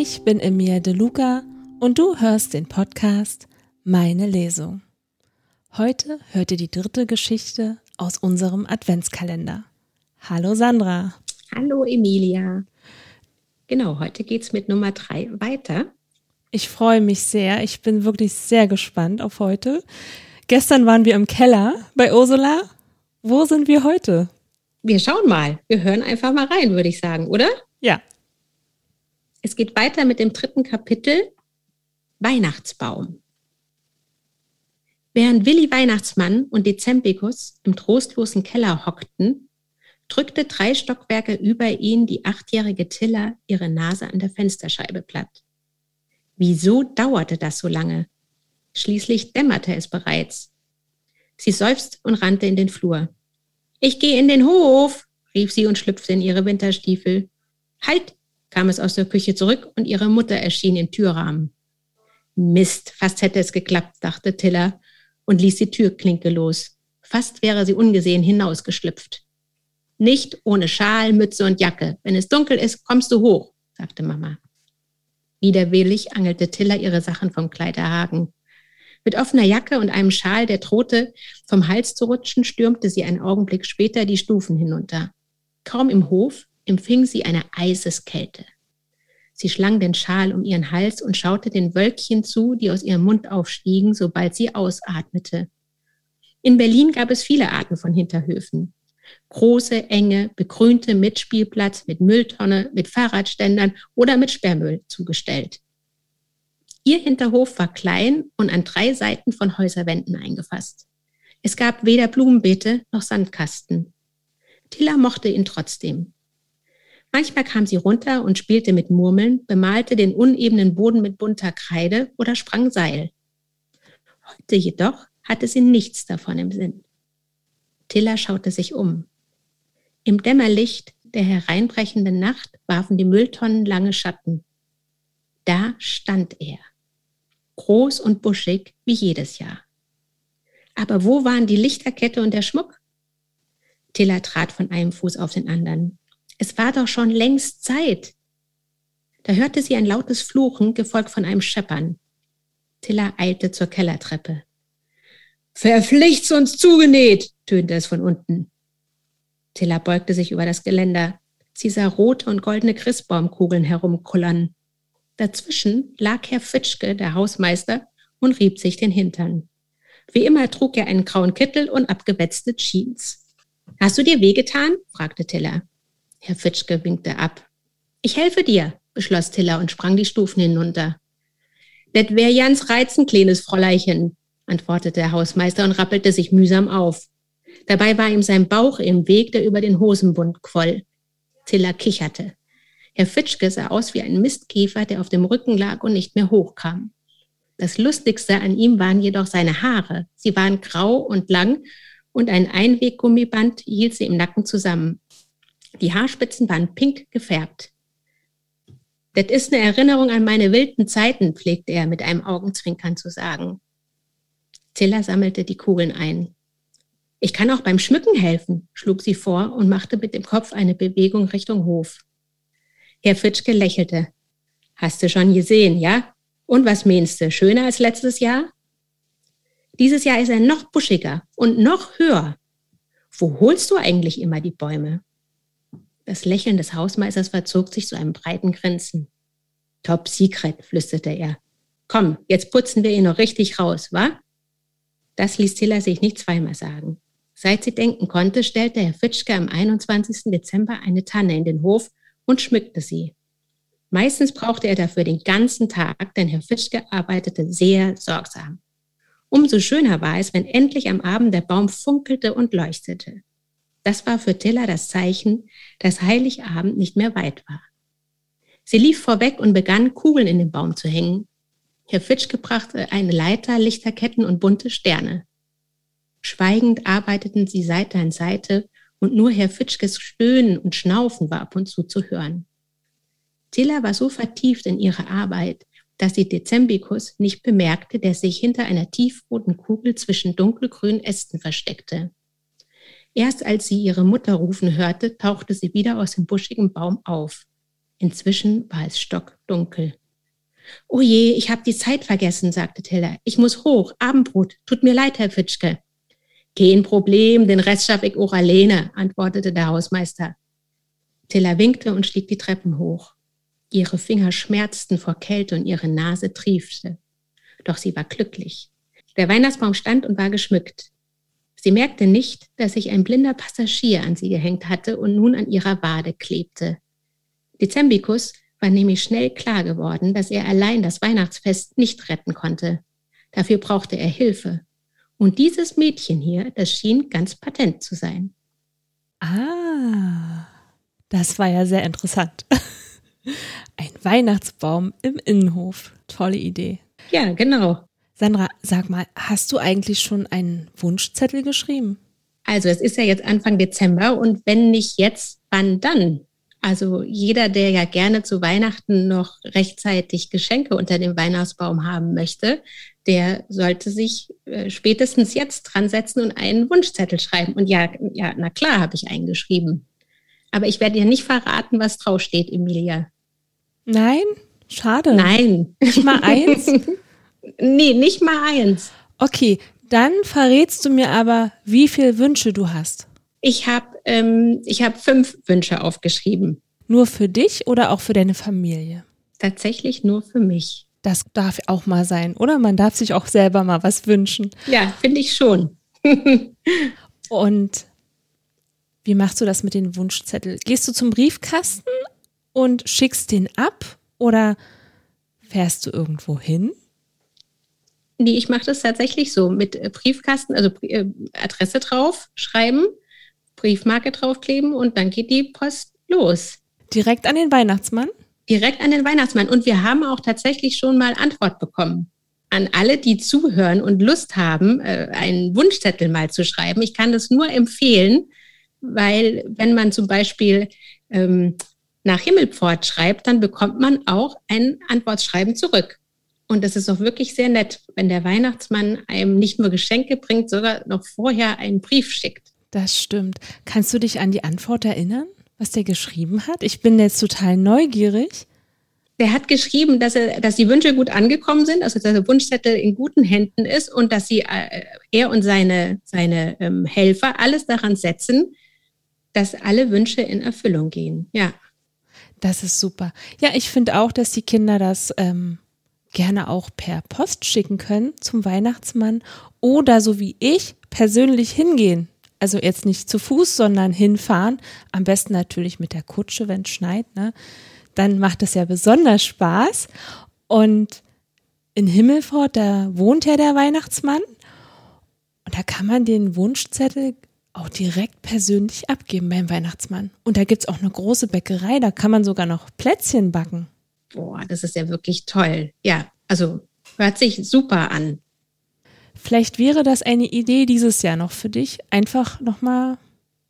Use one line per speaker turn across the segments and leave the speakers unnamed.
Ich bin Emilia De Luca und du hörst den Podcast Meine Lesung. Heute hört ihr die dritte Geschichte aus unserem Adventskalender. Hallo Sandra.
Hallo Emilia. Genau, heute geht's mit Nummer drei weiter.
Ich freue mich sehr. Ich bin wirklich sehr gespannt auf heute. Gestern waren wir im Keller bei Ursula. Wo sind wir heute?
Wir schauen mal. Wir hören einfach mal rein, würde ich sagen, oder?
Ja.
Es geht weiter mit dem dritten Kapitel Weihnachtsbaum. Während Willi Weihnachtsmann und Dezembikus im trostlosen Keller hockten, drückte drei Stockwerke über ihn die achtjährige Tilla ihre Nase an der Fensterscheibe platt. Wieso dauerte das so lange? Schließlich dämmerte es bereits. Sie seufzte und rannte in den Flur. Ich gehe in den Hof, rief sie und schlüpfte in ihre Winterstiefel. Halt, kam es aus der Küche zurück und ihre Mutter erschien im Türrahmen. Mist, fast hätte es geklappt, dachte Tilla und ließ die Türklinke los. Fast wäre sie ungesehen hinausgeschlüpft. Nicht ohne Schal, Mütze und Jacke. Wenn es dunkel ist, kommst du hoch, sagte Mama. Widerwillig angelte Tilla ihre Sachen vom Kleiderhaken. Mit offener Jacke und einem Schal, der drohte, vom Hals zu rutschen, stürmte sie einen Augenblick später die Stufen hinunter. Kaum im Hof empfing sie eine Eiseskälte. Sie schlang den Schal um ihren Hals und schaute den Wölkchen zu, die aus ihrem Mund aufstiegen, sobald sie ausatmete. In Berlin gab es viele Arten von Hinterhöfen. Große, enge, begrünte Mitspielplatz mit Mülltonne, mit Fahrradständern oder mit Sperrmüll zugestellt. Ihr Hinterhof war klein und an drei Seiten von Häuserwänden eingefasst. Es gab weder Blumenbeete noch Sandkasten. Tilla mochte ihn trotzdem. Manchmal kam sie runter und spielte mit Murmeln, bemalte den unebenen Boden mit bunter Kreide oder sprang Seil. Heute jedoch hatte sie nichts davon im Sinn. Tilla schaute sich um. Im Dämmerlicht der hereinbrechenden Nacht warfen die Mülltonnen lange Schatten. Da stand er, groß und buschig wie jedes Jahr. Aber wo waren die Lichterkette und der Schmuck? Tilla trat von einem Fuß auf den anderen. Es war doch schon längst Zeit. Da hörte sie ein lautes Fluchen, gefolgt von einem Scheppern. Tilla eilte zur Kellertreppe. Verpflichts uns zugenäht, tönte es von unten. Tilla beugte sich über das Geländer. Sie sah rote und goldene Christbaumkugeln herumkullern. Dazwischen lag Herr Fitschke, der Hausmeister, und rieb sich den Hintern. Wie immer trug er einen grauen Kittel und abgewetzte Jeans. Hast du dir wehgetan? fragte Tilla. Herr Fitschke winkte ab. Ich helfe dir, beschloss Tilla und sprang die Stufen hinunter. Det wär Jans Reizen, kleines Fräuleichen, antwortete der Hausmeister und rappelte sich mühsam auf. Dabei war ihm sein Bauch im Weg, der über den Hosenbund quoll. Tilla kicherte. Herr Fitschke sah aus wie ein Mistkäfer, der auf dem Rücken lag und nicht mehr hochkam. Das Lustigste an ihm waren jedoch seine Haare. Sie waren grau und lang und ein Einweggummiband hielt sie im Nacken zusammen. Die Haarspitzen waren pink gefärbt. Das ist eine Erinnerung an meine wilden Zeiten, pflegte er mit einem Augenzwinkern zu sagen. Tilla sammelte die Kugeln ein. Ich kann auch beim Schmücken helfen, schlug sie vor und machte mit dem Kopf eine Bewegung Richtung Hof. Herr Fitschke lächelte. Hast du schon gesehen, ja? Und was meinst du, schöner als letztes Jahr? Dieses Jahr ist er noch buschiger und noch höher. Wo holst du eigentlich immer die Bäume? Das Lächeln des Hausmeisters verzog sich zu einem breiten Grinsen. Top Secret, flüsterte er. Komm, jetzt putzen wir ihn noch richtig raus, wa? Das ließ Tiller sich nicht zweimal sagen. Seit sie denken konnte, stellte Herr Fitschke am 21. Dezember eine Tanne in den Hof und schmückte sie. Meistens brauchte er dafür den ganzen Tag, denn Herr Fitschke arbeitete sehr sorgsam. Umso schöner war es, wenn endlich am Abend der Baum funkelte und leuchtete. Das war für Tilla das Zeichen, dass Heiligabend nicht mehr weit war. Sie lief vorweg und begann, Kugeln in den Baum zu hängen. Herr Fitschke brachte eine Leiter, Lichterketten und bunte Sterne. Schweigend arbeiteten sie Seite an Seite und nur Herr Fitschkes Stöhnen und Schnaufen war ab und zu zu hören. Tilla war so vertieft in ihre Arbeit, dass sie Dezembikus nicht bemerkte, der sich hinter einer tiefroten Kugel zwischen dunkelgrünen Ästen versteckte. Erst als sie ihre Mutter rufen hörte, tauchte sie wieder aus dem buschigen Baum auf. Inzwischen war es stockdunkel. Oh je, ich habe die Zeit vergessen, sagte Tiller. Ich muss hoch, Abendbrot. Tut mir leid, Herr Fitschke. Kein Problem, den Rest schaffe ich auch alleine, antwortete der Hausmeister. Tiller winkte und stieg die Treppen hoch. Ihre Finger schmerzten vor Kälte und ihre Nase triefte. Doch sie war glücklich. Der Weihnachtsbaum stand und war geschmückt. Sie merkte nicht, dass sich ein blinder Passagier an sie gehängt hatte und nun an ihrer Wade klebte. Dezembikus war nämlich schnell klar geworden, dass er allein das Weihnachtsfest nicht retten konnte. Dafür brauchte er Hilfe. Und dieses Mädchen hier, das schien ganz patent zu sein.
Ah, das war ja sehr interessant. Ein Weihnachtsbaum im Innenhof. Tolle Idee.
Ja, genau.
Sandra, sag mal, hast du eigentlich schon einen Wunschzettel geschrieben?
Also es ist ja jetzt Anfang Dezember und wenn nicht jetzt, wann dann? Also jeder, der ja gerne zu Weihnachten noch rechtzeitig Geschenke unter dem Weihnachtsbaum haben möchte, der sollte sich äh, spätestens jetzt dran setzen und einen Wunschzettel schreiben. Und ja, ja, na klar, habe ich einen geschrieben. Aber ich werde dir nicht verraten, was draufsteht, Emilia.
Nein? Schade.
Nein.
Nicht mal eins?
nee, nicht mal eins.
Okay, dann verrätst du mir aber, wie viele Wünsche du hast.
Ich habe ähm, hab fünf Wünsche aufgeschrieben.
Nur für dich oder auch für deine Familie?
Tatsächlich nur für mich.
Das darf auch mal sein, oder? Man darf sich auch selber mal was wünschen.
Ja, finde ich schon.
Und wie machst du das mit den Wunschzetteln? Gehst du zum Briefkasten und schickst den ab oder fährst du irgendwo hin?
Nee, ich mache das tatsächlich so mit Briefkasten, also äh, Adresse drauf schreiben Briefmarke draufkleben und dann geht die Post los.
Direkt an den Weihnachtsmann?
Direkt an den Weihnachtsmann. Und wir haben auch tatsächlich schon mal Antwort bekommen. An alle, die zuhören und Lust haben, äh, einen Wunschzettel mal zu schreiben. Ich kann das nur empfehlen, weil wenn man zum Beispiel ähm, nach Himmelpfort schreibt, dann bekommt man auch ein Antwortschreiben zurück. Und das ist auch wirklich sehr nett, wenn der Weihnachtsmann einem nicht nur Geschenke bringt, sogar noch vorher einen Brief schickt.
Das stimmt. Kannst du dich an die Antwort erinnern, was der geschrieben hat? Ich bin jetzt total neugierig.
Der hat geschrieben, dass, er, dass die Wünsche gut angekommen sind, also dass der Wunschzettel in guten Händen ist und dass sie, äh, er und seine, seine ähm, Helfer alles daran setzen, dass alle Wünsche in Erfüllung gehen. Ja.
Das ist super. Ja, ich finde auch, dass die Kinder das ähm, gerne auch per Post schicken können zum Weihnachtsmann oder so wie ich persönlich hingehen also jetzt nicht zu Fuß, sondern hinfahren. Am besten natürlich mit der Kutsche, wenn es schneit. Ne? Dann macht es ja besonders Spaß. Und in Himmelfort, da wohnt ja der Weihnachtsmann. Und da kann man den Wunschzettel auch direkt persönlich abgeben beim Weihnachtsmann. Und da gibt es auch eine große Bäckerei, da kann man sogar noch Plätzchen backen.
Boah, das ist ja wirklich toll. Ja, also hört sich super an.
Vielleicht wäre das eine Idee dieses Jahr noch für dich, einfach nochmal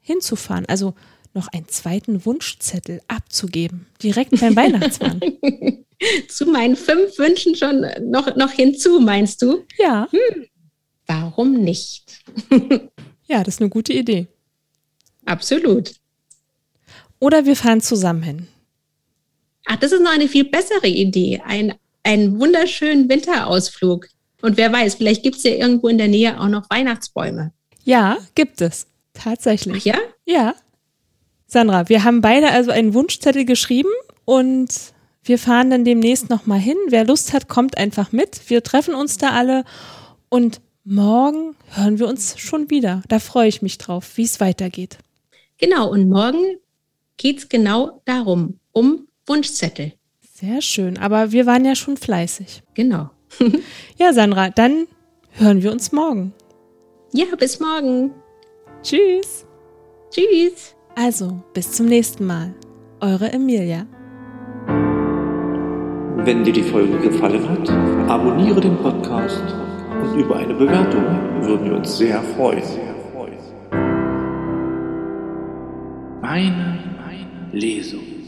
hinzufahren. Also noch einen zweiten Wunschzettel abzugeben, direkt beim Weihnachtsmann.
Zu meinen fünf Wünschen schon noch, noch hinzu, meinst du?
Ja. Hm,
warum nicht?
ja, das ist eine gute Idee.
Absolut.
Oder wir fahren zusammen hin.
Ach, das ist noch eine viel bessere Idee. Ein, einen wunderschönen Winterausflug. Und wer weiß, vielleicht gibt es ja irgendwo in der Nähe auch noch Weihnachtsbäume.
Ja, gibt es. Tatsächlich.
Ach ja?
Ja. Sandra, wir haben beide also einen Wunschzettel geschrieben und wir fahren dann demnächst nochmal hin. Wer Lust hat, kommt einfach mit. Wir treffen uns da alle und morgen hören wir uns schon wieder. Da freue ich mich drauf, wie es weitergeht.
Genau, und morgen geht es genau darum, um Wunschzettel.
Sehr schön, aber wir waren ja schon fleißig.
Genau.
ja, Sandra, dann hören wir uns morgen.
Ja, bis morgen.
Tschüss.
Tschüss.
Also, bis zum nächsten Mal. Eure Emilia.
Wenn dir die Folge gefallen hat, abonniere den Podcast und über eine Bewertung würden wir uns sehr freuen. Meine, meine Lesung.